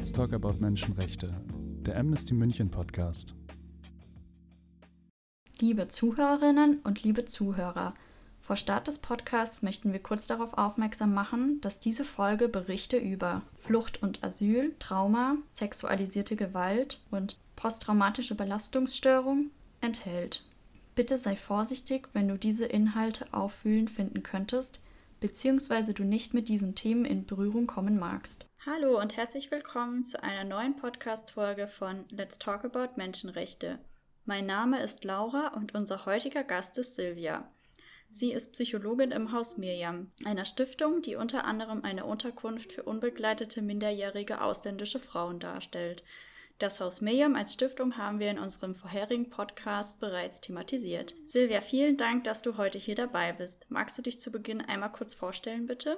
Let's Talk About Menschenrechte, der Amnesty München Podcast. Liebe Zuhörerinnen und liebe Zuhörer, vor Start des Podcasts möchten wir kurz darauf aufmerksam machen, dass diese Folge Berichte über Flucht und Asyl, Trauma, sexualisierte Gewalt und posttraumatische Belastungsstörung enthält. Bitte sei vorsichtig, wenn du diese Inhalte auffühlend finden könntest, beziehungsweise du nicht mit diesen Themen in Berührung kommen magst. Hallo und herzlich willkommen zu einer neuen Podcast-Folge von Let's Talk About Menschenrechte. Mein Name ist Laura und unser heutiger Gast ist Silvia. Sie ist Psychologin im Haus Miriam, einer Stiftung, die unter anderem eine Unterkunft für unbegleitete minderjährige ausländische Frauen darstellt. Das Haus Miriam als Stiftung haben wir in unserem vorherigen Podcast bereits thematisiert. Silvia, vielen Dank, dass du heute hier dabei bist. Magst du dich zu Beginn einmal kurz vorstellen, bitte?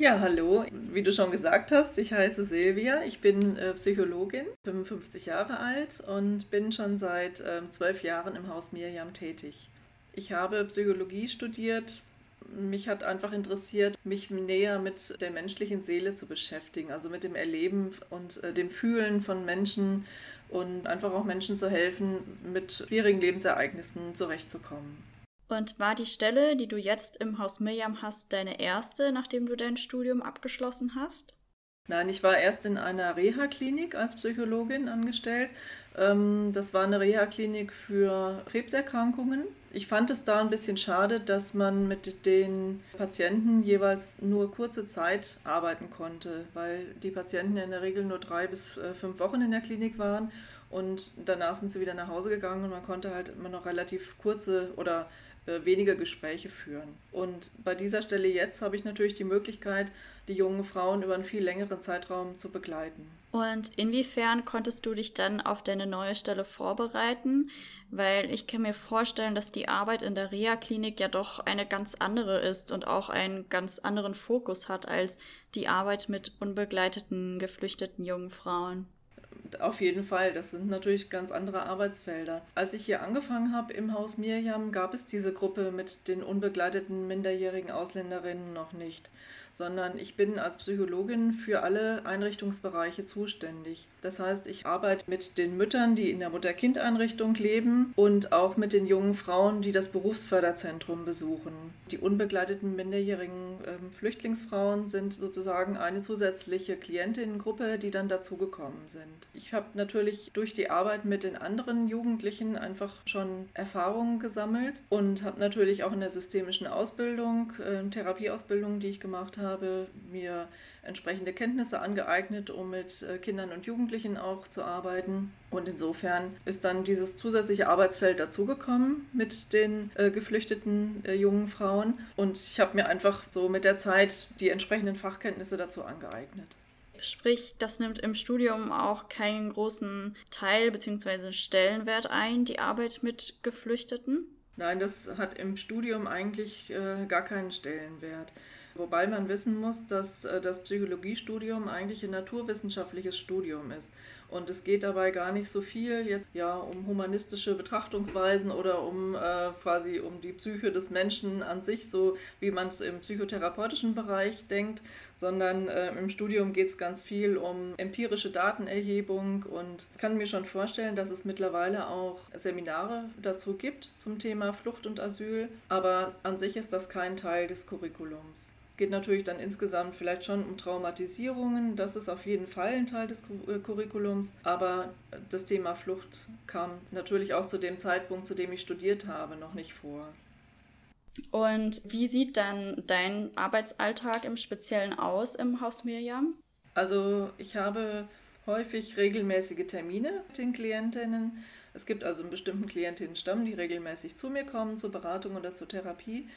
Ja, hallo. Wie du schon gesagt hast, ich heiße Silvia. Ich bin äh, Psychologin, 55 Jahre alt und bin schon seit äh, zwölf Jahren im Haus Miriam tätig. Ich habe Psychologie studiert, mich hat einfach interessiert, mich näher mit der menschlichen Seele zu beschäftigen, also mit dem Erleben und äh, dem Fühlen von Menschen und einfach auch Menschen zu helfen, mit schwierigen Lebensereignissen zurechtzukommen. Und war die Stelle, die du jetzt im Haus Miriam hast, deine erste, nachdem du dein Studium abgeschlossen hast? Nein, ich war erst in einer Reha-Klinik als Psychologin angestellt. Ähm, das war eine Reha-Klinik für Krebserkrankungen. Ich fand es da ein bisschen schade, dass man mit den Patienten jeweils nur kurze Zeit arbeiten konnte, weil die Patienten in der Regel nur drei bis äh, fünf Wochen in der Klinik waren und danach sind sie wieder nach Hause gegangen und man konnte halt immer noch relativ kurze oder äh, weniger Gespräche führen. Und bei dieser Stelle jetzt habe ich natürlich die Möglichkeit, die jungen Frauen über einen viel längeren Zeitraum zu begleiten. Und inwiefern konntest du dich dann auf deine neue Stelle vorbereiten? Weil ich kann mir vorstellen, dass die Arbeit in der Reha-Klinik ja doch eine ganz andere ist und auch einen ganz anderen Fokus hat als die Arbeit mit unbegleiteten, geflüchteten jungen Frauen. Auf jeden Fall, das sind natürlich ganz andere Arbeitsfelder. Als ich hier angefangen habe im Haus Mirjam, gab es diese Gruppe mit den unbegleiteten minderjährigen Ausländerinnen noch nicht sondern ich bin als Psychologin für alle Einrichtungsbereiche zuständig. Das heißt, ich arbeite mit den Müttern, die in der Mutter-Kind-Einrichtung leben und auch mit den jungen Frauen, die das Berufsförderzentrum besuchen. Die unbegleiteten minderjährigen äh, Flüchtlingsfrauen sind sozusagen eine zusätzliche Klientinnengruppe, die dann dazugekommen sind. Ich habe natürlich durch die Arbeit mit den anderen Jugendlichen einfach schon Erfahrungen gesammelt und habe natürlich auch in der systemischen Ausbildung, äh, Therapieausbildung, die ich gemacht habe, habe, mir entsprechende Kenntnisse angeeignet, um mit äh, Kindern und Jugendlichen auch zu arbeiten. Und insofern ist dann dieses zusätzliche Arbeitsfeld dazugekommen mit den äh, geflüchteten äh, jungen Frauen. Und ich habe mir einfach so mit der Zeit die entsprechenden Fachkenntnisse dazu angeeignet. Sprich, das nimmt im Studium auch keinen großen Teil bzw. Stellenwert ein, die Arbeit mit Geflüchteten? Nein, das hat im Studium eigentlich äh, gar keinen Stellenwert. Wobei man wissen muss, dass äh, das Psychologiestudium eigentlich ein naturwissenschaftliches Studium ist. Und es geht dabei gar nicht so viel jetzt, ja, um humanistische Betrachtungsweisen oder um äh, quasi um die Psyche des Menschen an sich, so wie man es im psychotherapeutischen Bereich denkt, sondern äh, im Studium geht es ganz viel um empirische Datenerhebung und ich kann mir schon vorstellen, dass es mittlerweile auch Seminare dazu gibt zum Thema Flucht und Asyl, aber an sich ist das kein Teil des Curriculums geht natürlich dann insgesamt vielleicht schon um Traumatisierungen. Das ist auf jeden Fall ein Teil des äh, Curriculums. Aber das Thema Flucht kam natürlich auch zu dem Zeitpunkt, zu dem ich studiert habe, noch nicht vor. Und wie sieht dann dein Arbeitsalltag im Speziellen aus im Haus Miriam? Also ich habe häufig regelmäßige Termine mit den Klientinnen. Es gibt also einen bestimmten Klientinnenstamm, die regelmäßig zu mir kommen zur Beratung oder zur Therapie.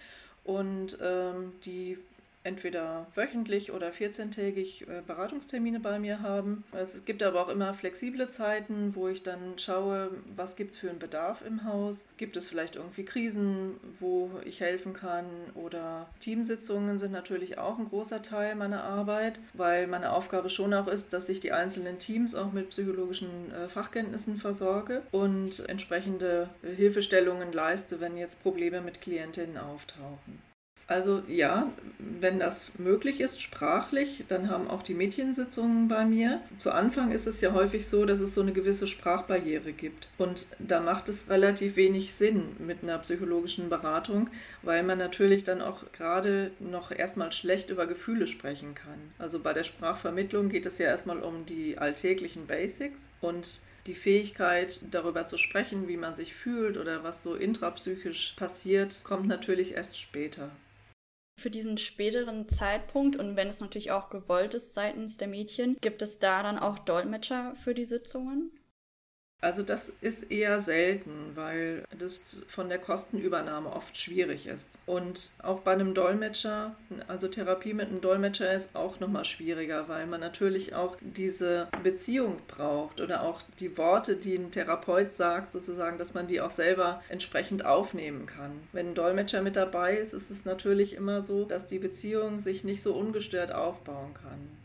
Und ähm, die entweder wöchentlich oder 14-tägig äh, Beratungstermine bei mir haben. Es gibt aber auch immer flexible Zeiten, wo ich dann schaue, was gibt es für einen Bedarf im Haus. Gibt es vielleicht irgendwie Krisen, wo ich helfen kann oder Teamsitzungen sind natürlich auch ein großer Teil meiner Arbeit, weil meine Aufgabe schon auch ist, dass ich die einzelnen Teams auch mit psychologischen äh, Fachkenntnissen versorge und entsprechende Hilfestellungen leiste, wenn jetzt Probleme mit Klientinnen auftauchen. Also ja, wenn das möglich ist, sprachlich, dann haben auch die Mädchensitzungen bei mir. Zu Anfang ist es ja häufig so, dass es so eine gewisse Sprachbarriere gibt. Und da macht es relativ wenig Sinn mit einer psychologischen Beratung, weil man natürlich dann auch gerade noch erstmal schlecht über Gefühle sprechen kann. Also bei der Sprachvermittlung geht es ja erstmal um die alltäglichen Basics und die Fähigkeit, darüber zu sprechen, wie man sich fühlt oder was so intrapsychisch passiert, kommt natürlich erst später. Für diesen späteren Zeitpunkt und wenn es natürlich auch gewollt ist seitens der Mädchen, gibt es da dann auch Dolmetscher für die Sitzungen? Also das ist eher selten, weil das von der Kostenübernahme oft schwierig ist. Und auch bei einem Dolmetscher, also Therapie mit einem Dolmetscher ist auch nochmal schwieriger, weil man natürlich auch diese Beziehung braucht oder auch die Worte, die ein Therapeut sagt, sozusagen, dass man die auch selber entsprechend aufnehmen kann. Wenn ein Dolmetscher mit dabei ist, ist es natürlich immer so, dass die Beziehung sich nicht so ungestört aufbauen kann.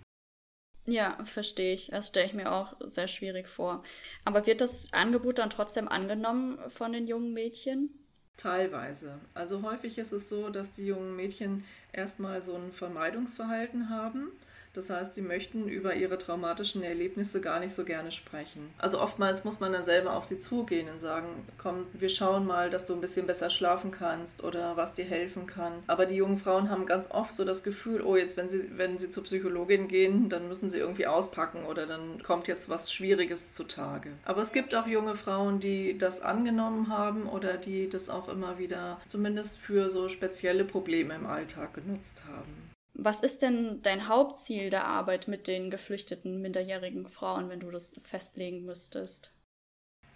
Ja, verstehe ich. Das stelle ich mir auch sehr schwierig vor. Aber wird das Angebot dann trotzdem angenommen von den jungen Mädchen? Teilweise. Also häufig ist es so, dass die jungen Mädchen erstmal so ein Vermeidungsverhalten haben das heißt, sie möchten über ihre traumatischen Erlebnisse gar nicht so gerne sprechen. Also oftmals muss man dann selber auf sie zugehen und sagen, komm, wir schauen mal, dass du ein bisschen besser schlafen kannst oder was dir helfen kann. Aber die jungen Frauen haben ganz oft so das Gefühl, oh, jetzt wenn sie, wenn sie zur Psychologin gehen, dann müssen sie irgendwie auspacken oder dann kommt jetzt was Schwieriges zutage. Aber es gibt auch junge Frauen, die das angenommen haben oder die das auch immer wieder zumindest für so spezielle Probleme im Alltag genutzt haben. Was ist denn dein Hauptziel der Arbeit mit den geflüchteten minderjährigen Frauen, wenn du das festlegen müsstest?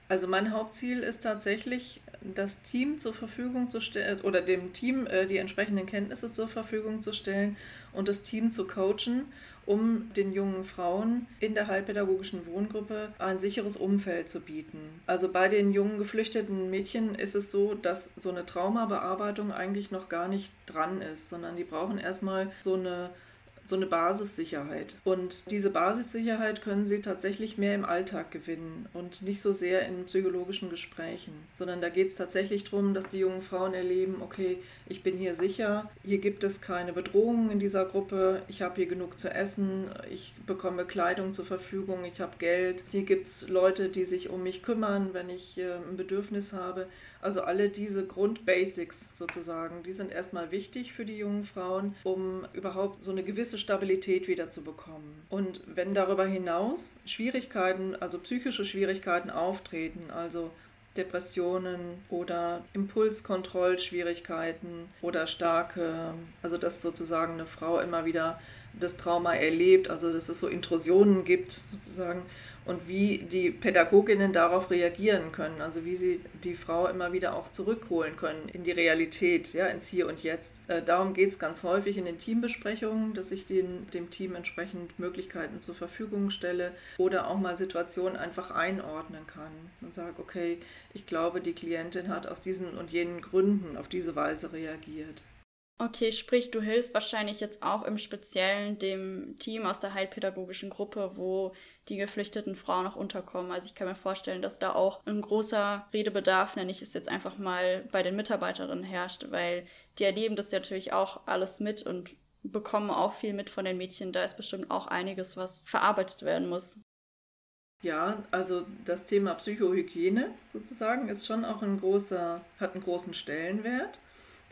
Also mein Hauptziel ist tatsächlich, das Team zur Verfügung zu stellen oder dem Team äh, die entsprechenden Kenntnisse zur Verfügung zu stellen und das Team zu coachen um den jungen Frauen in der heilpädagogischen Wohngruppe ein sicheres Umfeld zu bieten. Also bei den jungen geflüchteten Mädchen ist es so, dass so eine Traumabearbeitung eigentlich noch gar nicht dran ist, sondern die brauchen erstmal so eine so eine Basissicherheit. Und diese Basissicherheit können sie tatsächlich mehr im Alltag gewinnen und nicht so sehr in psychologischen Gesprächen, sondern da geht es tatsächlich darum, dass die jungen Frauen erleben, okay, ich bin hier sicher, hier gibt es keine Bedrohungen in dieser Gruppe, ich habe hier genug zu essen, ich bekomme Kleidung zur Verfügung, ich habe Geld, hier gibt es Leute, die sich um mich kümmern, wenn ich äh, ein Bedürfnis habe. Also alle diese Grundbasics sozusagen, die sind erstmal wichtig für die jungen Frauen, um überhaupt so eine gewisse Stabilität wieder zu bekommen. Und wenn darüber hinaus Schwierigkeiten, also psychische Schwierigkeiten auftreten, also Depressionen oder Impulskontrollschwierigkeiten oder starke, also dass sozusagen eine Frau immer wieder das Trauma erlebt, also dass es so Intrusionen gibt sozusagen und wie die Pädagoginnen darauf reagieren können, also wie sie die Frau immer wieder auch zurückholen können in die Realität, ja, ins Hier und Jetzt. Äh, darum geht es ganz häufig in den Teambesprechungen, dass ich den, dem Team entsprechend Möglichkeiten zur Verfügung stelle oder auch mal Situationen einfach einordnen kann und sage, okay, ich glaube, die Klientin hat aus diesen und jenen Gründen auf diese Weise reagiert. Okay, sprich, du hilfst wahrscheinlich jetzt auch im Speziellen dem Team aus der heilpädagogischen Gruppe, wo die geflüchteten Frauen noch unterkommen. Also ich kann mir vorstellen, dass da auch ein großer Redebedarf, nenne ich es jetzt einfach mal, bei den Mitarbeiterinnen herrscht, weil die erleben das natürlich auch alles mit und bekommen auch viel mit von den Mädchen. Da ist bestimmt auch einiges, was verarbeitet werden muss. Ja, also das Thema Psychohygiene sozusagen ist schon auch ein großer, hat einen großen Stellenwert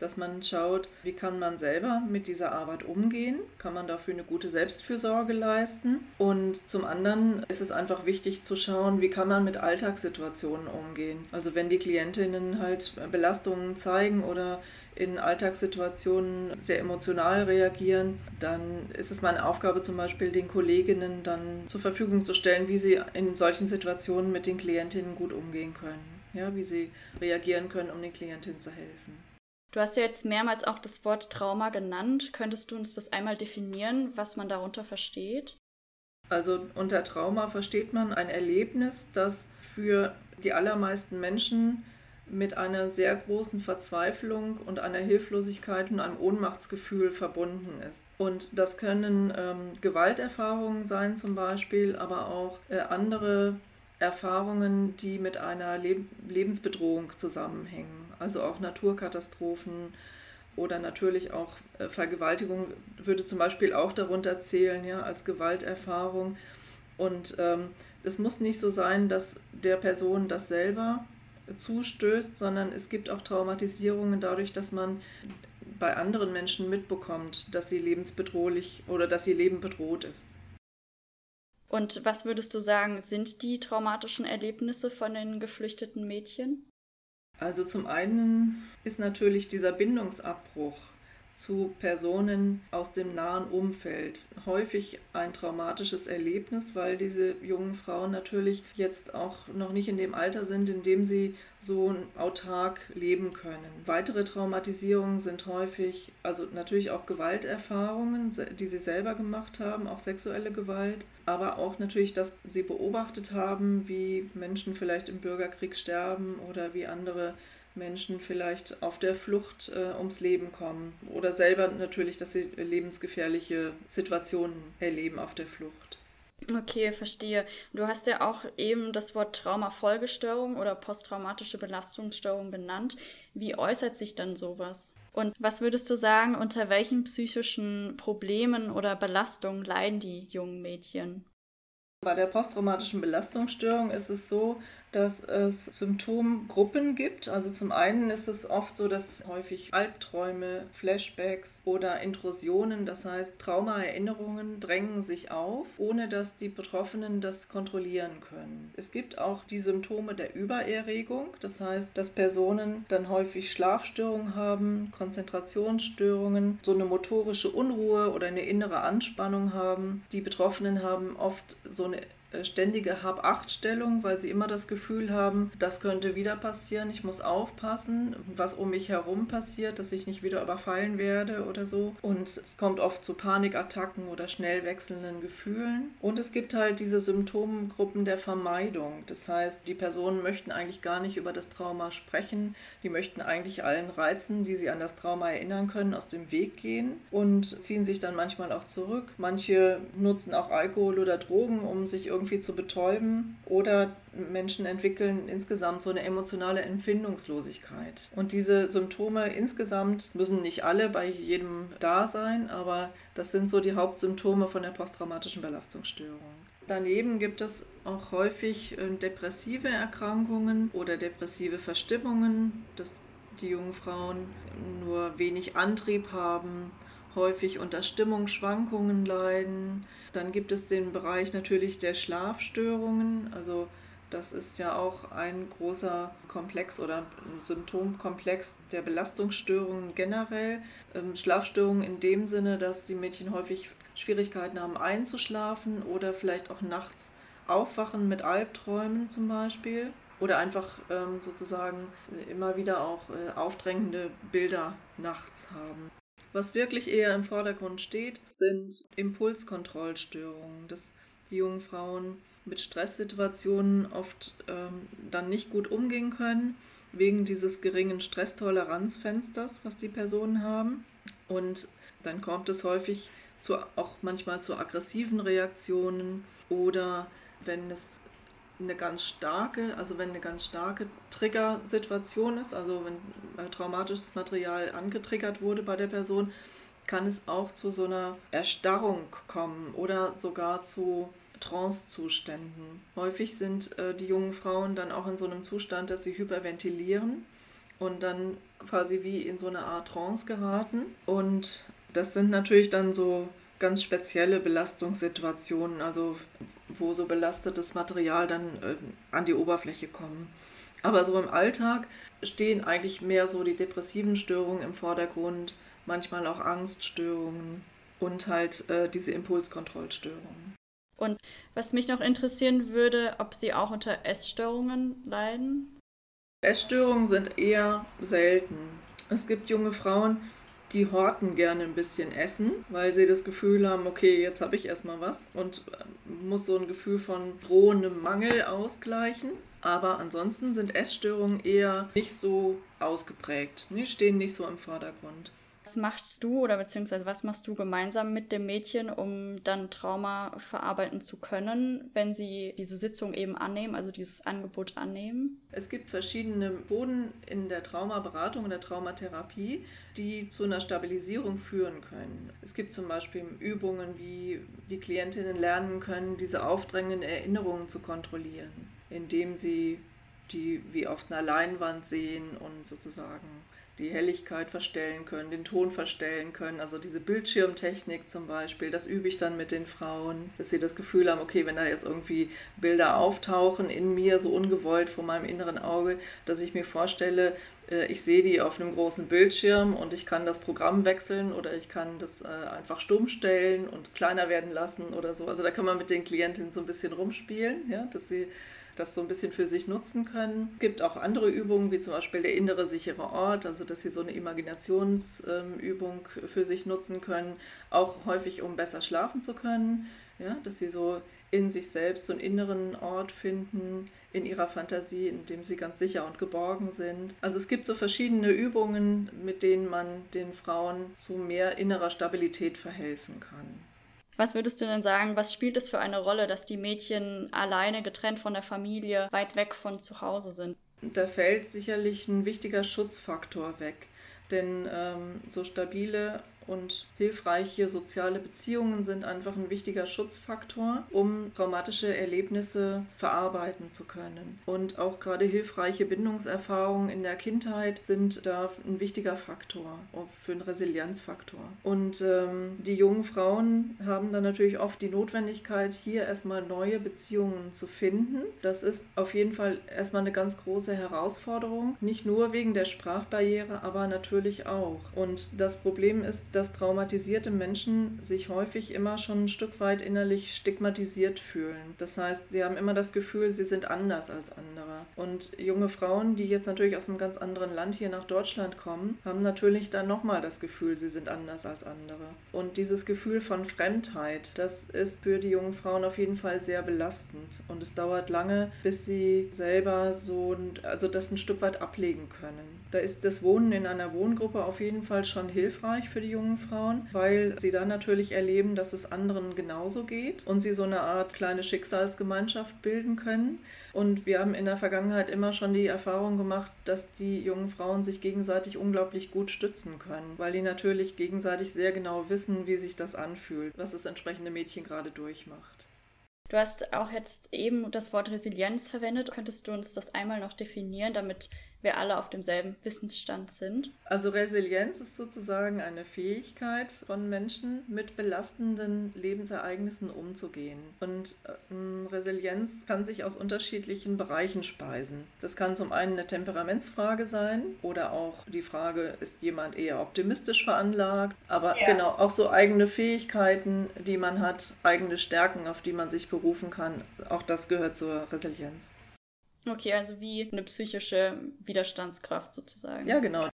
dass man schaut, wie kann man selber mit dieser Arbeit umgehen, kann man dafür eine gute Selbstfürsorge leisten und zum anderen ist es einfach wichtig zu schauen, wie kann man mit Alltagssituationen umgehen. Also wenn die Klientinnen halt Belastungen zeigen oder in Alltagssituationen sehr emotional reagieren, dann ist es meine Aufgabe zum Beispiel den Kolleginnen dann zur Verfügung zu stellen, wie sie in solchen Situationen mit den Klientinnen gut umgehen können, ja, wie sie reagieren können, um den Klientinnen zu helfen. Du hast ja jetzt mehrmals auch das Wort Trauma genannt. Könntest du uns das einmal definieren, was man darunter versteht? Also unter Trauma versteht man ein Erlebnis, das für die allermeisten Menschen mit einer sehr großen Verzweiflung und einer Hilflosigkeit und einem Ohnmachtsgefühl verbunden ist. Und das können ähm, Gewalterfahrungen sein zum Beispiel, aber auch äh, andere Erfahrungen, die mit einer Leb Lebensbedrohung zusammenhängen also auch Naturkatastrophen, oder natürlich auch äh, Vergewaltigung würde zum Beispiel auch darunter zählen, ja, als Gewalterfahrung. Und ähm, es muss nicht so sein, dass der Person das selber zustößt, sondern es gibt auch Traumatisierungen dadurch, dass man bei anderen Menschen mitbekommt, dass sie lebensbedrohlich oder dass ihr Leben bedroht ist. Und was würdest du sagen, sind die traumatischen Erlebnisse von den geflüchteten Mädchen? Also zum einen ist natürlich dieser Bindungsabbruch zu Personen aus dem nahen Umfeld. Häufig ein traumatisches Erlebnis, weil diese jungen Frauen natürlich jetzt auch noch nicht in dem Alter sind, in dem sie so autark leben können. Weitere Traumatisierungen sind häufig, also natürlich auch Gewalterfahrungen, die sie selber gemacht haben, auch sexuelle Gewalt, aber auch natürlich, dass sie beobachtet haben, wie Menschen vielleicht im Bürgerkrieg sterben oder wie andere Menschen vielleicht auf der Flucht äh, ums Leben kommen oder selber natürlich, dass sie lebensgefährliche Situationen erleben auf der Flucht. Okay, verstehe. Du hast ja auch eben das Wort Traumafolgestörung oder posttraumatische Belastungsstörung benannt. Wie äußert sich dann sowas? Und was würdest du sagen, unter welchen psychischen Problemen oder Belastungen leiden die jungen Mädchen? Bei der posttraumatischen Belastungsstörung ist es so, dass es Symptomgruppen gibt. Also zum einen ist es oft so, dass häufig Albträume, Flashbacks oder Intrusionen, das heißt Traumaerinnerungen, drängen sich auf, ohne dass die Betroffenen das kontrollieren können. Es gibt auch die Symptome der Übererregung, das heißt, dass Personen dann häufig Schlafstörungen haben, Konzentrationsstörungen, so eine motorische Unruhe oder eine innere Anspannung haben. Die Betroffenen haben oft so eine ständige Hab-Acht-Stellung, weil sie immer das Gefühl haben, das könnte wieder passieren, ich muss aufpassen, was um mich herum passiert, dass ich nicht wieder überfallen werde oder so. Und es kommt oft zu Panikattacken oder schnell wechselnden Gefühlen. Und es gibt halt diese Symptomgruppen der Vermeidung. Das heißt, die Personen möchten eigentlich gar nicht über das Trauma sprechen, die möchten eigentlich allen Reizen, die sie an das Trauma erinnern können, aus dem Weg gehen und ziehen sich dann manchmal auch zurück. Manche nutzen auch Alkohol oder Drogen, um sich irgendwie irgendwie zu betäuben oder Menschen entwickeln insgesamt so eine emotionale Empfindungslosigkeit. Und diese Symptome insgesamt müssen nicht alle bei jedem da sein, aber das sind so die Hauptsymptome von der posttraumatischen Belastungsstörung. Daneben gibt es auch häufig äh, depressive Erkrankungen oder depressive Verstimmungen, dass die jungen Frauen nur wenig Antrieb haben häufig unter Stimmungsschwankungen leiden. Dann gibt es den Bereich natürlich der Schlafstörungen. Also das ist ja auch ein großer Komplex oder Symptomkomplex der Belastungsstörungen generell. Ähm, Schlafstörungen in dem Sinne, dass die Mädchen häufig Schwierigkeiten haben einzuschlafen oder vielleicht auch nachts aufwachen mit Albträumen zum Beispiel. Oder einfach ähm, sozusagen immer wieder auch äh, aufdrängende Bilder nachts haben. Was wirklich eher im Vordergrund steht, sind Impulskontrollstörungen, dass die jungen Frauen mit Stresssituationen oft ähm, dann nicht gut umgehen können, wegen dieses geringen Stresstoleranzfensters, was die Personen haben. Und dann kommt es häufig zu, auch manchmal zu aggressiven Reaktionen oder wenn es eine ganz starke, also wenn eine ganz starke Triggersituation ist, also wenn äh, traumatisches Material angetriggert wurde bei der Person, kann es auch zu so einer Erstarrung kommen oder sogar zu Trancezuständen. Häufig sind äh, die jungen Frauen dann auch in so einem Zustand, dass sie hyperventilieren und dann quasi wie in so eine Art Trance geraten. Und das sind natürlich dann so ganz spezielle Belastungssituationen, also wo so belastetes Material dann äh, an die Oberfläche kommen. Aber so im Alltag stehen eigentlich mehr so die depressiven Störungen im Vordergrund, manchmal auch Angststörungen und halt äh, diese Impulskontrollstörungen. Und was mich noch interessieren würde, ob Sie auch unter Essstörungen leiden? Essstörungen sind eher selten. Es gibt junge Frauen, die horten gerne ein bisschen Essen, weil sie das Gefühl haben, okay, jetzt habe ich erstmal was und äh, muss so ein Gefühl von drohendem Mangel ausgleichen. Aber ansonsten sind Essstörungen eher nicht so ausgeprägt, die stehen nicht so im Vordergrund. Was machst du oder beziehungsweise was machst du gemeinsam mit dem Mädchen, um dann Trauma verarbeiten zu können, wenn sie diese Sitzung eben annehmen, also dieses Angebot annehmen? Es gibt verschiedene Boden in der Traumaberatung und der Traumatherapie, die zu einer Stabilisierung führen können. Es gibt zum Beispiel Übungen, wie die Klientinnen lernen können, diese aufdrängenden Erinnerungen zu kontrollieren, indem sie die wie auf einer Leinwand sehen und sozusagen die Helligkeit verstellen können, den Ton verstellen können. Also diese Bildschirmtechnik zum Beispiel, das übe ich dann mit den Frauen, dass sie das Gefühl haben, okay, wenn da jetzt irgendwie Bilder auftauchen in mir, so ungewollt vor meinem inneren Auge, dass ich mir vorstelle, äh, ich sehe die auf einem großen Bildschirm und ich kann das Programm wechseln oder ich kann das äh, einfach stumm stellen und kleiner werden lassen oder so. Also da kann man mit den Klientinnen so ein bisschen rumspielen, ja, dass sie das so ein bisschen für sich nutzen können. Es gibt auch andere Übungen, wie zum Beispiel der innere sichere Ort, also dass sie so eine Imaginationsübung für sich nutzen können, auch häufig, um besser schlafen zu können, ja, dass sie so in sich selbst so einen inneren Ort finden, in ihrer Fantasie, in dem sie ganz sicher und geborgen sind. Also es gibt so verschiedene Übungen, mit denen man den Frauen zu mehr innerer Stabilität verhelfen kann. Was würdest du denn sagen, was spielt es für eine Rolle, dass die Mädchen alleine getrennt von der Familie, weit weg von zu Hause sind? Da fällt sicherlich ein wichtiger Schutzfaktor weg. Denn ähm, so stabile und hilfreiche soziale Beziehungen sind einfach ein wichtiger Schutzfaktor, um traumatische Erlebnisse verarbeiten zu können. Und auch gerade hilfreiche Bindungserfahrungen in der Kindheit sind da ein wichtiger Faktor für einen Resilienzfaktor. Und ähm, die jungen Frauen haben dann natürlich oft die Notwendigkeit, hier erstmal neue Beziehungen zu finden. Das ist auf jeden Fall erstmal eine ganz große Herausforderung, nicht nur wegen der Sprachbarriere, aber natürlich auch. Und das Problem ist, dass traumatisierte Menschen sich häufig immer schon ein Stück weit innerlich stigmatisiert fühlen. Das heißt, sie haben immer das Gefühl, sie sind anders als andere. Und junge Frauen, die jetzt natürlich aus einem ganz anderen Land hier nach Deutschland kommen, haben natürlich dann nochmal das Gefühl, sie sind anders als andere. Und dieses Gefühl von Fremdheit, das ist für die jungen Frauen auf jeden Fall sehr belastend. Und es dauert lange, bis sie selber so, also das ein Stück weit ablegen können. Da ist das Wohnen in einer Wohngruppe auf jeden Fall schon hilfreich für die jungen jungen Frauen, weil sie dann natürlich erleben, dass es anderen genauso geht und sie so eine Art kleine Schicksalsgemeinschaft bilden können. Und wir haben in der Vergangenheit immer schon die Erfahrung gemacht, dass die jungen Frauen sich gegenseitig unglaublich gut stützen können, weil die natürlich gegenseitig sehr genau wissen, wie sich das anfühlt, was das entsprechende Mädchen gerade durchmacht. Du hast auch jetzt eben das Wort Resilienz verwendet. Könntest du uns das einmal noch definieren, damit wir alle auf demselben Wissensstand sind. Also Resilienz ist sozusagen eine Fähigkeit von Menschen, mit belastenden Lebensereignissen umzugehen. Und ähm, Resilienz kann sich aus unterschiedlichen Bereichen speisen. Das kann zum einen eine Temperamentsfrage sein oder auch die Frage, ist jemand eher optimistisch veranlagt, aber ja. genau auch so eigene Fähigkeiten, die man hat, eigene Stärken, auf die man sich berufen kann. Auch das gehört zur Resilienz. Okay, also wie eine psychische Widerstandskraft sozusagen. Ja, genau.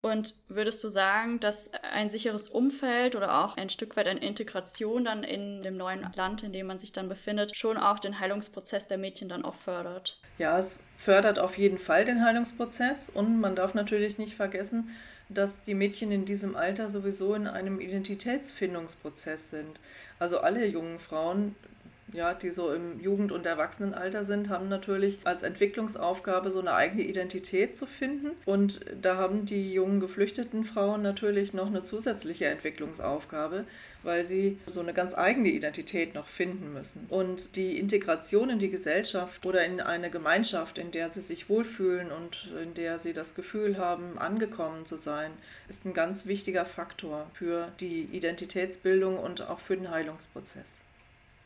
Und würdest du sagen, dass ein sicheres Umfeld oder auch ein Stück weit eine Integration dann in dem neuen Land, in dem man sich dann befindet, schon auch den Heilungsprozess der Mädchen dann auch fördert? Ja, es fördert auf jeden Fall den Heilungsprozess und man darf natürlich nicht vergessen, dass die Mädchen in diesem Alter sowieso in einem Identitätsfindungsprozess sind. Also alle jungen Frauen ja, die so im Jugend- und Erwachsenenalter sind, haben natürlich als Entwicklungsaufgabe so eine eigene Identität zu finden. Und da haben die jungen geflüchteten Frauen natürlich noch eine zusätzliche Entwicklungsaufgabe, weil sie so eine ganz eigene Identität noch finden müssen. Und die Integration in die Gesellschaft oder in eine Gemeinschaft, in der sie sich wohlfühlen und in der sie das Gefühl haben, angekommen zu sein, ist ein ganz wichtiger Faktor für die Identitätsbildung und auch für den Heilungsprozess.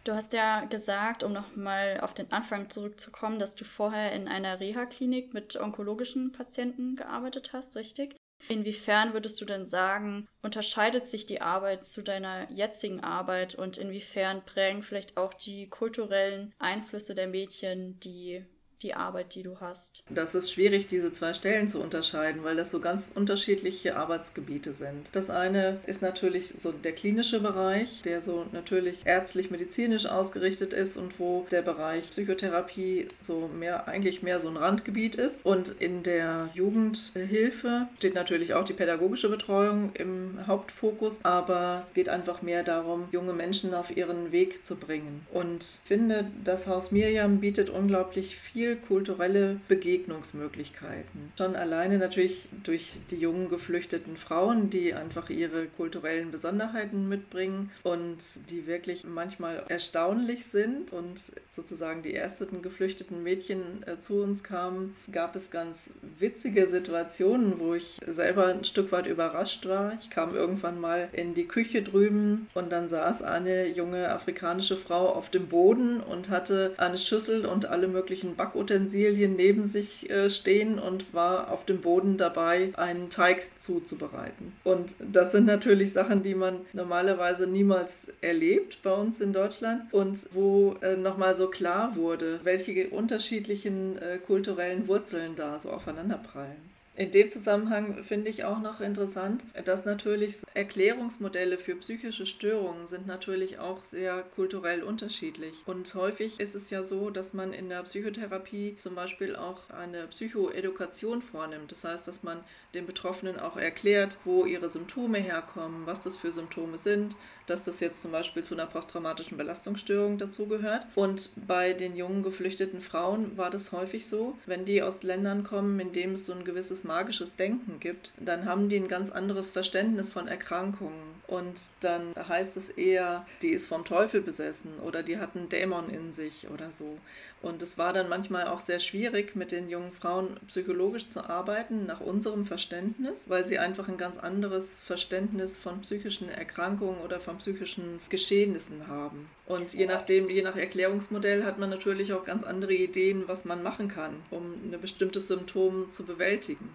Du hast ja gesagt, um nochmal auf den Anfang zurückzukommen, dass du vorher in einer Reha-Klinik mit onkologischen Patienten gearbeitet hast, richtig? Inwiefern würdest du denn sagen, unterscheidet sich die Arbeit zu deiner jetzigen Arbeit und inwiefern prägen vielleicht auch die kulturellen Einflüsse der Mädchen die, die Arbeit, die du hast? Das ist schwierig, diese zwei Stellen zu unterscheiden, weil das so ganz unterschiedliche Arbeitsgebiete sind. Das eine ist natürlich so der klinische Bereich, der so natürlich ärztlich-medizinisch ausgerichtet ist und wo der Bereich Psychotherapie so mehr, eigentlich mehr so ein Randgebiet ist. Und in der Jugendhilfe steht natürlich auch die pädagogische Betreuung im Hauptfokus, aber es geht einfach mehr darum, junge Menschen auf ihren Weg zu bringen. Und ich finde, das Haus Miriam bietet unglaublich viel kulturelle Begegnungsmöglichkeiten. Schon alleine natürlich durch die jungen geflüchteten Frauen, die einfach ihre kulturellen Besonderheiten mitbringen und die wirklich manchmal erstaunlich sind. Und sozusagen die ersten geflüchteten Mädchen äh, zu uns kamen, gab es ganz witzige Situationen, wo ich selber ein Stück weit überrascht war. Ich kam irgendwann mal in die Küche drüben und dann saß eine junge afrikanische Frau auf dem Boden und hatte eine Schüssel und alle möglichen Backutensilien neben sich äh, stehen und war auf dem Boden dabei, einen Teig zuzubereiten. Und das sind natürlich Sachen, die man normalerweise niemals erlebt bei uns in Deutschland und wo äh, nochmal so klar wurde, welche unterschiedlichen äh, kulturellen Wurzeln da so aufeinanderprallen. In dem Zusammenhang finde ich auch noch interessant, dass natürlich Erklärungsmodelle für psychische Störungen sind natürlich auch sehr kulturell unterschiedlich. Und häufig ist es ja so, dass man in der Psychotherapie zum Beispiel auch eine Psychoedukation vornimmt. Das heißt, dass man den Betroffenen auch erklärt, wo ihre Symptome herkommen, was das für Symptome sind, dass das jetzt zum Beispiel zu einer posttraumatischen Belastungsstörung dazugehört. Und bei den jungen geflüchteten Frauen war das häufig so, wenn die aus Ländern kommen, in denen es so ein gewisses magisches Denken gibt, dann haben die ein ganz anderes Verständnis von Erkrankungen. Und dann heißt es eher, die ist vom Teufel besessen oder die hat einen Dämon in sich oder so. Und es war dann manchmal auch sehr schwierig, mit den jungen Frauen psychologisch zu arbeiten, nach unserem Verständnis, weil sie einfach ein ganz anderes Verständnis von psychischen Erkrankungen oder von psychischen Geschehnissen haben. Und je nachdem, je nach Erklärungsmodell hat man natürlich auch ganz andere Ideen, was man machen kann, um ein bestimmtes Symptom zu bewältigen.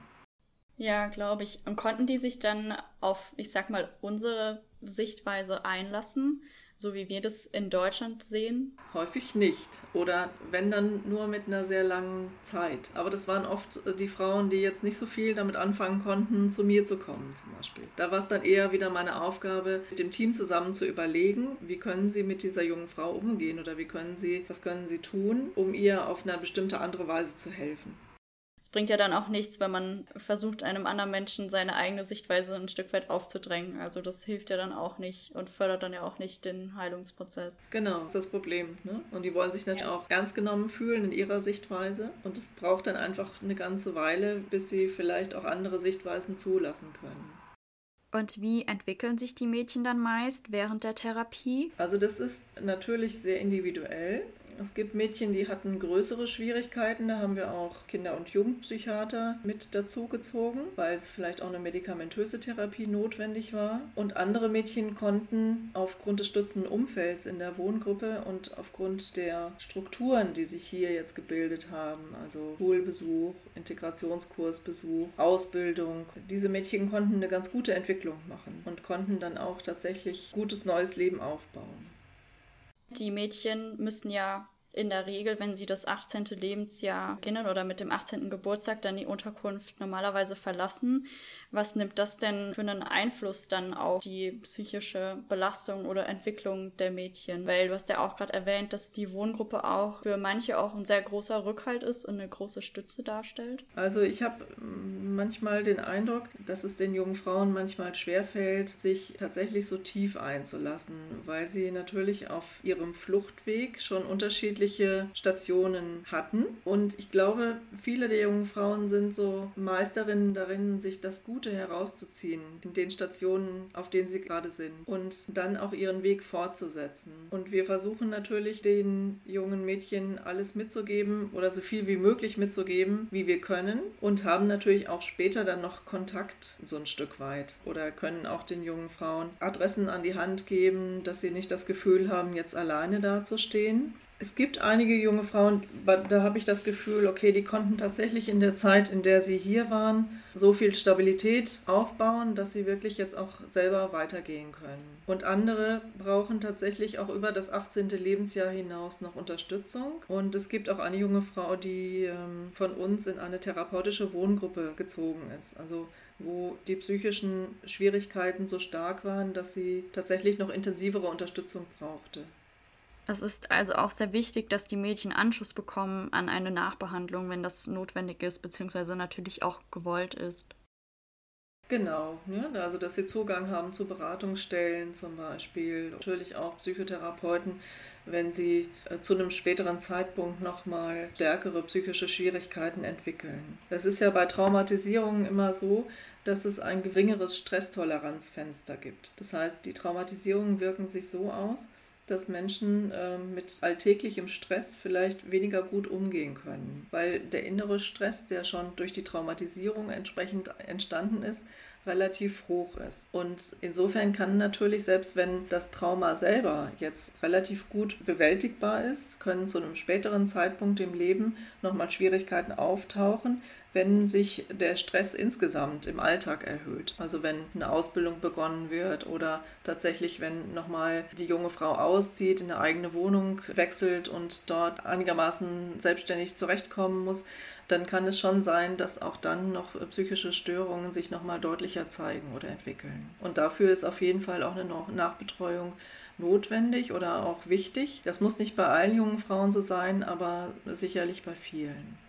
Ja, glaube ich. Und konnten die sich dann auf, ich sag mal, unsere Sichtweise einlassen? So wie wir das in Deutschland sehen? Häufig nicht. Oder wenn dann nur mit einer sehr langen Zeit. Aber das waren oft äh, die Frauen, die jetzt nicht so viel damit anfangen konnten, zu mir zu kommen zum Beispiel. Da war es dann eher wieder meine Aufgabe, mit dem Team zusammen zu überlegen, wie können sie mit dieser jungen Frau umgehen oder wie können sie, was können sie tun, um ihr auf eine bestimmte andere Weise zu helfen es bringt ja dann auch nichts, wenn man versucht, einem anderen Menschen seine eigene Sichtweise ein Stück weit aufzudrängen. Also das hilft ja dann auch nicht und fördert dann ja auch nicht den Heilungsprozess. Genau, das ist das Problem. Ne? Und die wollen sich natürlich ja. auch ernst genommen fühlen in ihrer Sichtweise. Und es braucht dann einfach eine ganze Weile, bis sie vielleicht auch andere Sichtweisen zulassen können. Und wie entwickeln sich die Mädchen dann meist während der Therapie? Also das ist natürlich sehr individuell. Es gibt Mädchen, die hatten größere Schwierigkeiten. Da haben wir auch Kinder- und Jugendpsychiater mit dazugezogen, weil es vielleicht auch eine medikamentöse Therapie notwendig war. Und andere Mädchen konnten aufgrund des stützenden Umfelds in der Wohngruppe und aufgrund der Strukturen, die sich hier jetzt gebildet haben, also Schulbesuch, Integrationskursbesuch, Ausbildung, diese Mädchen konnten eine ganz gute Entwicklung machen und konnten dann auch tatsächlich gutes neues Leben aufbauen. Die Mädchen müssen ja in der Regel, wenn sie das 18. Lebensjahr beginnen oder mit dem 18. Geburtstag dann die Unterkunft normalerweise verlassen. Was nimmt das denn für einen Einfluss dann auf die psychische Belastung oder Entwicklung der Mädchen? Weil du hast ja auch gerade erwähnt, dass die Wohngruppe auch für manche auch ein sehr großer Rückhalt ist und eine große Stütze darstellt. Also ich habe manchmal den Eindruck, dass es den jungen Frauen manchmal schwerfällt, sich tatsächlich so tief einzulassen, weil sie natürlich auf ihrem Fluchtweg schon unterschiedliche Stationen hatten. Und ich glaube, viele der jungen Frauen sind so Meisterinnen darin, sich das gut Gute herauszuziehen in den Stationen, auf denen sie gerade sind und dann auch ihren Weg fortzusetzen. Und wir versuchen natürlich den jungen Mädchen alles mitzugeben oder so viel wie möglich mitzugeben, wie wir können und haben natürlich auch später dann noch Kontakt so ein Stück weit oder können auch den jungen Frauen Adressen an die Hand geben, dass sie nicht das Gefühl haben, jetzt alleine dazustehen. Es gibt einige junge Frauen, da habe ich das Gefühl, okay, die konnten tatsächlich in der Zeit, in der sie hier waren, so viel Stabilität aufbauen, dass sie wirklich jetzt auch selber weitergehen können. Und andere brauchen tatsächlich auch über das 18. Lebensjahr hinaus noch Unterstützung. Und es gibt auch eine junge Frau, die ähm, von uns in eine therapeutische Wohngruppe gezogen ist. Also wo die psychischen Schwierigkeiten so stark waren, dass sie tatsächlich noch intensivere Unterstützung brauchte. Es ist also auch sehr wichtig, dass die Mädchen Anschluss bekommen an eine Nachbehandlung, wenn das notwendig ist, beziehungsweise natürlich auch gewollt ist. Genau, ja, also dass sie Zugang haben zu Beratungsstellen zum Beispiel, natürlich auch Psychotherapeuten, wenn sie äh, zu einem späteren Zeitpunkt nochmal stärkere psychische Schwierigkeiten entwickeln. Das ist ja bei Traumatisierungen immer so, dass es ein geringeres Stresstoleranzfenster gibt. Das heißt, die Traumatisierungen wirken sich so aus, dass Menschen äh, mit alltäglichem Stress vielleicht weniger gut umgehen können, weil der innere Stress, der schon durch die Traumatisierung entsprechend entstanden ist, relativ hoch ist. Und insofern kann natürlich, selbst wenn das Trauma selber jetzt relativ gut bewältigbar ist, können zu einem späteren Zeitpunkt im Leben nochmal Schwierigkeiten auftauchen, wenn sich der Stress insgesamt im Alltag erhöht. Also wenn eine Ausbildung begonnen wird oder tatsächlich, wenn nochmal die junge Frau auszieht, in eine eigene Wohnung wechselt und dort einigermaßen selbstständig zurechtkommen muss, dann kann es schon sein, dass auch dann noch psychische Störungen sich nochmal deutlicher zeigen oder entwickeln. Und dafür ist auf jeden Fall auch eine Nachbetreuung notwendig oder auch wichtig. Das muss nicht bei allen jungen Frauen so sein, aber sicherlich bei vielen.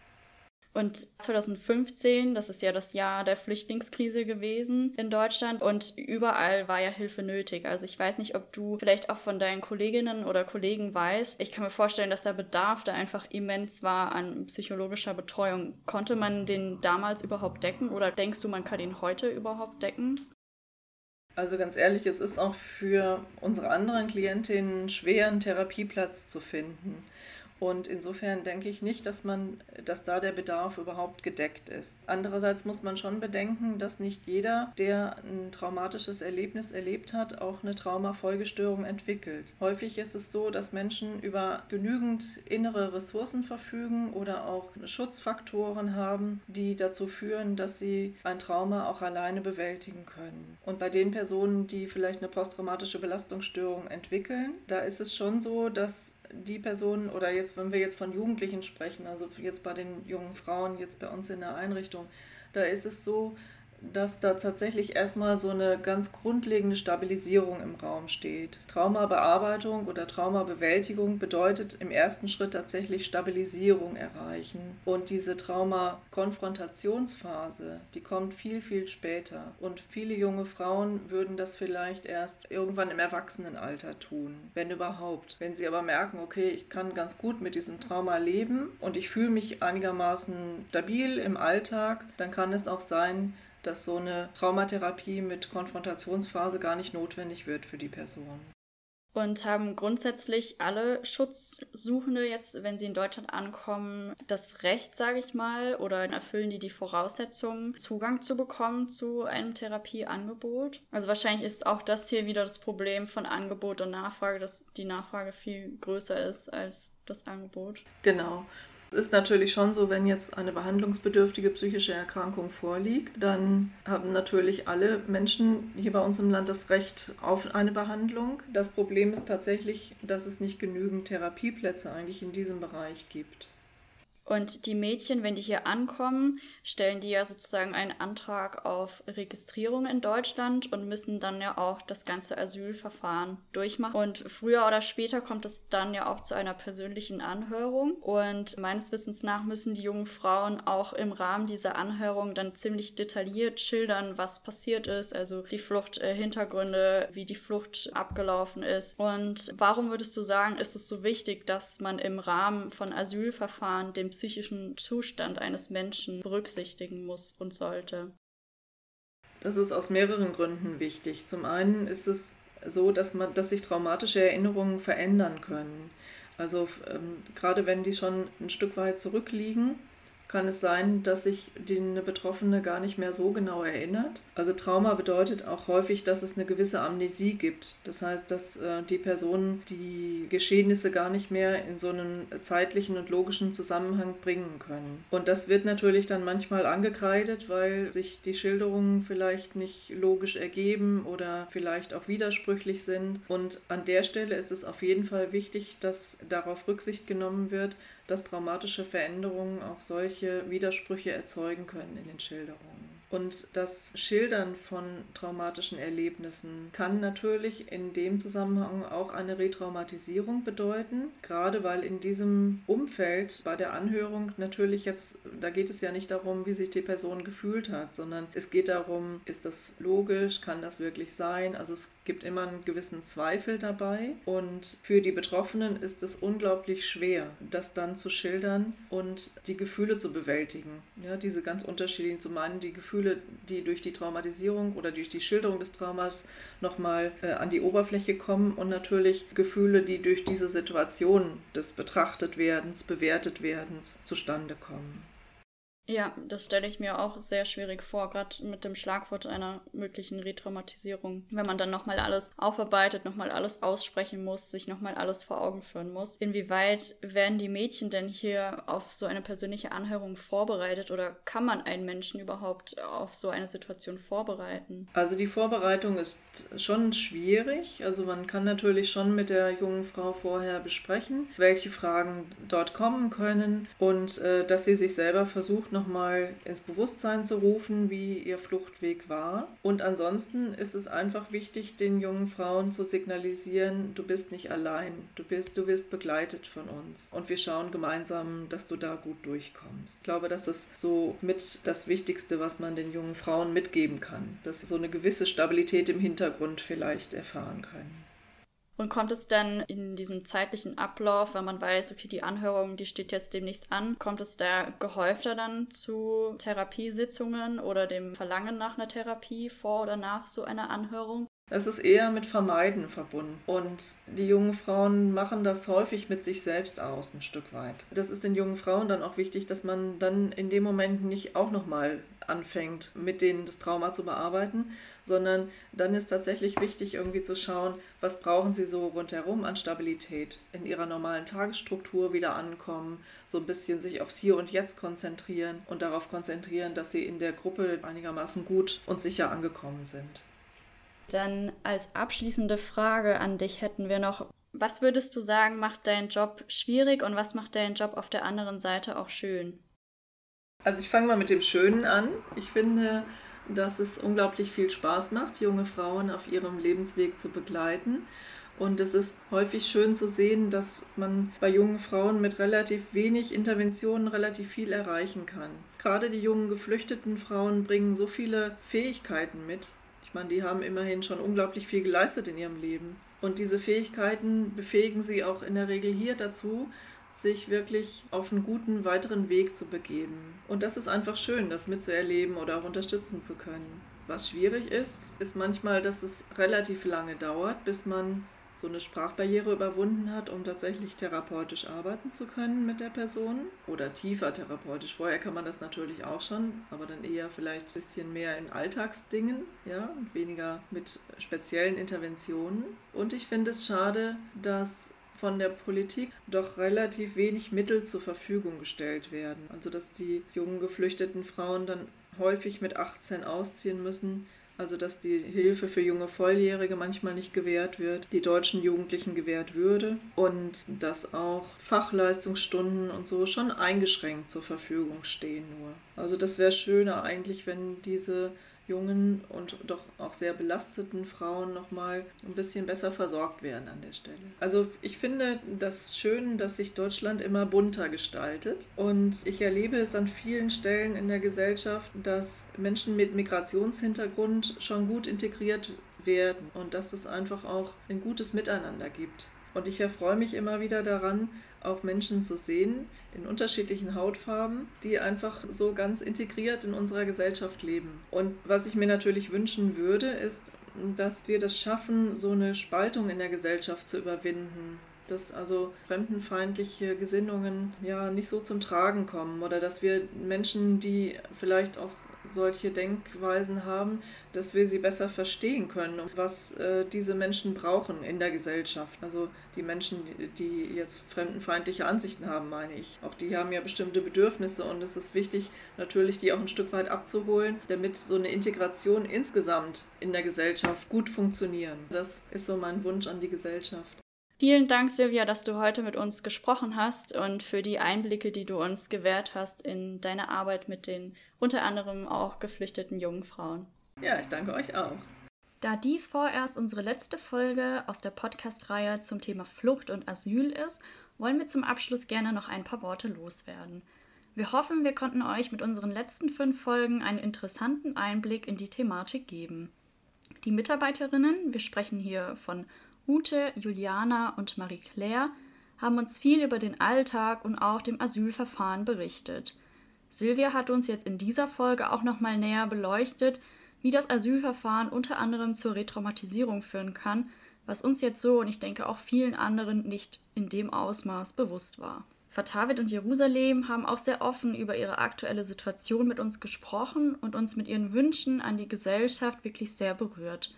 Und 2015, das ist ja das Jahr der Flüchtlingskrise gewesen in Deutschland und überall war ja Hilfe nötig. Also ich weiß nicht, ob du vielleicht auch von deinen Kolleginnen oder Kollegen weißt. Ich kann mir vorstellen, dass der Bedarf da einfach immens war an psychologischer Betreuung. Konnte man den damals überhaupt decken oder denkst du, man kann ihn heute überhaupt decken? Also ganz ehrlich, es ist auch für unsere anderen Klientinnen schwer, einen Therapieplatz zu finden. Und insofern denke ich nicht, dass man, dass da der Bedarf überhaupt gedeckt ist. Andererseits muss man schon bedenken, dass nicht jeder, der ein traumatisches Erlebnis erlebt hat, auch eine Traumafolgestörung entwickelt. Häufig ist es so, dass Menschen über genügend innere Ressourcen verfügen oder auch Schutzfaktoren haben, die dazu führen, dass sie ein Trauma auch alleine bewältigen können. Und bei den Personen, die vielleicht eine posttraumatische Belastungsstörung entwickeln, da ist es schon so, dass die Personen oder jetzt, wenn wir jetzt von Jugendlichen sprechen, also jetzt bei den jungen Frauen, jetzt bei uns in der Einrichtung, da ist es so, dass da tatsächlich erstmal so eine ganz grundlegende Stabilisierung im Raum steht. Traumabearbeitung oder Traumabewältigung bedeutet im ersten Schritt tatsächlich Stabilisierung erreichen. Und diese Traumakonfrontationsphase, die kommt viel, viel später. Und viele junge Frauen würden das vielleicht erst irgendwann im Erwachsenenalter tun, wenn überhaupt. Wenn sie aber merken, okay, ich kann ganz gut mit diesem Trauma leben und ich fühle mich einigermaßen stabil im Alltag, dann kann es auch sein, dass so eine Traumatherapie mit Konfrontationsphase gar nicht notwendig wird für die Person. Und haben grundsätzlich alle Schutzsuchende jetzt, wenn sie in Deutschland ankommen, das Recht, sage ich mal, oder erfüllen die die Voraussetzungen, Zugang zu bekommen zu einem Therapieangebot? Also wahrscheinlich ist auch das hier wieder das Problem von Angebot und Nachfrage, dass die Nachfrage viel größer ist als das Angebot. Genau. Es ist natürlich schon so, wenn jetzt eine behandlungsbedürftige psychische Erkrankung vorliegt, dann haben natürlich alle Menschen hier bei uns im Land das Recht auf eine Behandlung. Das Problem ist tatsächlich, dass es nicht genügend Therapieplätze eigentlich in diesem Bereich gibt. Und die Mädchen, wenn die hier ankommen, stellen die ja sozusagen einen Antrag auf Registrierung in Deutschland und müssen dann ja auch das ganze Asylverfahren durchmachen. Und früher oder später kommt es dann ja auch zu einer persönlichen Anhörung. Und meines Wissens nach müssen die jungen Frauen auch im Rahmen dieser Anhörung dann ziemlich detailliert schildern, was passiert ist, also die Fluchthintergründe, wie die Flucht abgelaufen ist. Und warum würdest du sagen, ist es so wichtig, dass man im Rahmen von Asylverfahren den psychischen Zustand eines Menschen berücksichtigen muss und sollte. Das ist aus mehreren Gründen wichtig. Zum einen ist es so, dass, man, dass sich traumatische Erinnerungen verändern können. Also ähm, gerade wenn die schon ein Stück weit zurückliegen, kann es sein, dass sich die Betroffene gar nicht mehr so genau erinnert. Also Trauma bedeutet auch häufig, dass es eine gewisse Amnesie gibt. Das heißt, dass äh, die Personen die Geschehnisse gar nicht mehr in so einen zeitlichen und logischen Zusammenhang bringen können. Und das wird natürlich dann manchmal angekreidet, weil sich die Schilderungen vielleicht nicht logisch ergeben oder vielleicht auch widersprüchlich sind. Und an der Stelle ist es auf jeden Fall wichtig, dass darauf Rücksicht genommen wird, dass traumatische Veränderungen auch solche Widersprüche erzeugen können in den Schilderungen. Und das Schildern von traumatischen Erlebnissen kann natürlich in dem Zusammenhang auch eine Retraumatisierung bedeuten, gerade weil in diesem Umfeld bei der Anhörung natürlich jetzt, da geht es ja nicht darum, wie sich die Person gefühlt hat, sondern es geht darum, ist das logisch, kann das wirklich sein? Also es gibt immer einen gewissen Zweifel dabei und für die Betroffenen ist es unglaublich schwer, das dann zu schildern und die Gefühle zu bewältigen. Ja, diese ganz unterschiedlichen, zu meinen, die Gefühle Gefühle, die durch die Traumatisierung oder durch die Schilderung des Traumas nochmal äh, an die Oberfläche kommen und natürlich Gefühle, die durch diese Situation des Betrachtetwerdens, Bewertetwerdens zustande kommen. Ja, das stelle ich mir auch sehr schwierig vor, gerade mit dem Schlagwort einer möglichen Retraumatisierung. Wenn man dann nochmal alles aufarbeitet, nochmal alles aussprechen muss, sich nochmal alles vor Augen führen muss. Inwieweit werden die Mädchen denn hier auf so eine persönliche Anhörung vorbereitet oder kann man einen Menschen überhaupt auf so eine Situation vorbereiten? Also die Vorbereitung ist schon schwierig. Also man kann natürlich schon mit der jungen Frau vorher besprechen, welche Fragen dort kommen können und äh, dass sie sich selber versucht, nochmal ins Bewusstsein zu rufen, wie ihr Fluchtweg war. Und ansonsten ist es einfach wichtig, den jungen Frauen zu signalisieren, du bist nicht allein, du bist, du wirst begleitet von uns. Und wir schauen gemeinsam, dass du da gut durchkommst. Ich glaube, das ist so mit das Wichtigste, was man den jungen Frauen mitgeben kann, dass sie so eine gewisse Stabilität im Hintergrund vielleicht erfahren können. Und kommt es dann in diesem zeitlichen Ablauf, wenn man weiß, okay, die Anhörung, die steht jetzt demnächst an, kommt es da gehäufter dann zu Therapiesitzungen oder dem Verlangen nach einer Therapie vor oder nach so einer Anhörung? Es ist eher mit Vermeiden verbunden. Und die jungen Frauen machen das häufig mit sich selbst aus, ein Stück weit. Das ist den jungen Frauen dann auch wichtig, dass man dann in dem Moment nicht auch nochmal anfängt, mit denen das Trauma zu bearbeiten, sondern dann ist tatsächlich wichtig, irgendwie zu schauen, was brauchen sie so rundherum an Stabilität, in ihrer normalen Tagesstruktur wieder ankommen, so ein bisschen sich aufs Hier und Jetzt konzentrieren und darauf konzentrieren, dass sie in der Gruppe einigermaßen gut und sicher angekommen sind. Dann als abschließende Frage an dich hätten wir noch, was würdest du sagen, macht deinen Job schwierig und was macht deinen Job auf der anderen Seite auch schön? Also ich fange mal mit dem Schönen an. Ich finde, dass es unglaublich viel Spaß macht, junge Frauen auf ihrem Lebensweg zu begleiten. Und es ist häufig schön zu sehen, dass man bei jungen Frauen mit relativ wenig Interventionen relativ viel erreichen kann. Gerade die jungen geflüchteten Frauen bringen so viele Fähigkeiten mit, ich meine, die haben immerhin schon unglaublich viel geleistet in ihrem Leben. Und diese Fähigkeiten befähigen sie auch in der Regel hier dazu, sich wirklich auf einen guten weiteren Weg zu begeben. Und das ist einfach schön, das mitzuerleben oder auch unterstützen zu können. Was schwierig ist, ist manchmal, dass es relativ lange dauert, bis man so eine Sprachbarriere überwunden hat, um tatsächlich therapeutisch arbeiten zu können mit der Person oder tiefer therapeutisch. Vorher kann man das natürlich auch schon, aber dann eher vielleicht ein bisschen mehr in Alltagsdingen, ja, und weniger mit speziellen Interventionen. Und ich finde es schade, dass von der Politik doch relativ wenig Mittel zur Verfügung gestellt werden. Also dass die jungen geflüchteten Frauen dann häufig mit 18 ausziehen müssen, also dass die Hilfe für junge Volljährige manchmal nicht gewährt wird, die deutschen Jugendlichen gewährt würde und dass auch Fachleistungsstunden und so schon eingeschränkt zur Verfügung stehen nur. Also das wäre schöner eigentlich, wenn diese jungen und doch auch sehr belasteten Frauen nochmal ein bisschen besser versorgt werden an der Stelle. Also ich finde das schön, dass sich Deutschland immer bunter gestaltet und ich erlebe es an vielen Stellen in der Gesellschaft, dass Menschen mit Migrationshintergrund schon gut integriert werden und dass es einfach auch ein gutes Miteinander gibt. Und ich erfreue mich immer wieder daran, auch Menschen zu sehen in unterschiedlichen Hautfarben, die einfach so ganz integriert in unserer Gesellschaft leben. Und was ich mir natürlich wünschen würde, ist, dass wir das schaffen, so eine Spaltung in der Gesellschaft zu überwinden. dass also fremdenfeindliche Gesinnungen ja nicht so zum Tragen kommen oder dass wir Menschen, die vielleicht auch solche Denkweisen haben, dass wir sie besser verstehen können was äh, diese Menschen brauchen in der Gesellschaft. Also die Menschen, die jetzt fremdenfeindliche Ansichten haben, meine ich. Auch die haben ja bestimmte Bedürfnisse und es ist wichtig, natürlich die auch ein Stück weit abzuholen, damit so eine Integration insgesamt in der Gesellschaft gut funktionieren. Das ist so mein Wunsch an die Gesellschaft. Vielen Dank, Silvia, dass du heute mit uns gesprochen hast und für die Einblicke, die du uns gewährt hast in deine Arbeit mit den unter anderem auch geflüchteten jungen Frauen. Ja, ich danke euch auch. Da dies vorerst unsere letzte Folge aus der Podcast-Reihe zum Thema Flucht und Asyl ist, wollen wir zum Abschluss gerne noch ein paar Worte loswerden. Wir hoffen, wir konnten euch mit unseren letzten fünf Folgen einen interessanten Einblick in die Thematik geben. Die Mitarbeiterinnen, wir sprechen hier von Ute, Juliana und Marie-Claire haben uns viel über den Alltag und auch dem Asylverfahren berichtet. Silvia hat uns jetzt in dieser Folge auch nochmal näher beleuchtet, wie das Asylverfahren unter anderem zur Retraumatisierung führen kann, was uns jetzt so und ich denke auch vielen anderen nicht in dem Ausmaß bewusst war. Fatavit und Jerusalem haben auch sehr offen über ihre aktuelle Situation mit uns gesprochen und uns mit ihren Wünschen an die Gesellschaft wirklich sehr berührt.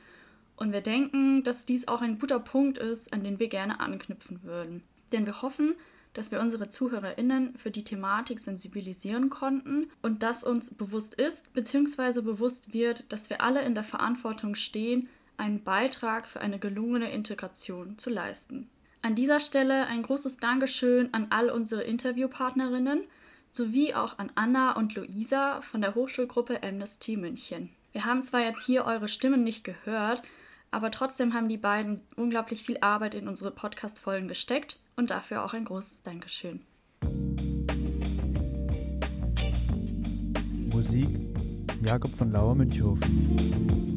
Und wir denken, dass dies auch ein guter Punkt ist, an den wir gerne anknüpfen würden. Denn wir hoffen, dass wir unsere ZuhörerInnen für die Thematik sensibilisieren konnten und dass uns bewusst ist bzw. bewusst wird, dass wir alle in der Verantwortung stehen, einen Beitrag für eine gelungene Integration zu leisten. An dieser Stelle ein großes Dankeschön an all unsere Interviewpartnerinnen sowie auch an Anna und Luisa von der Hochschulgruppe Amnesty München. Wir haben zwar jetzt hier eure Stimmen nicht gehört, aber trotzdem haben die beiden unglaublich viel Arbeit in unsere Podcast-Folgen gesteckt und dafür auch ein großes Dankeschön. Musik Jakob von Lauer Münchhofen.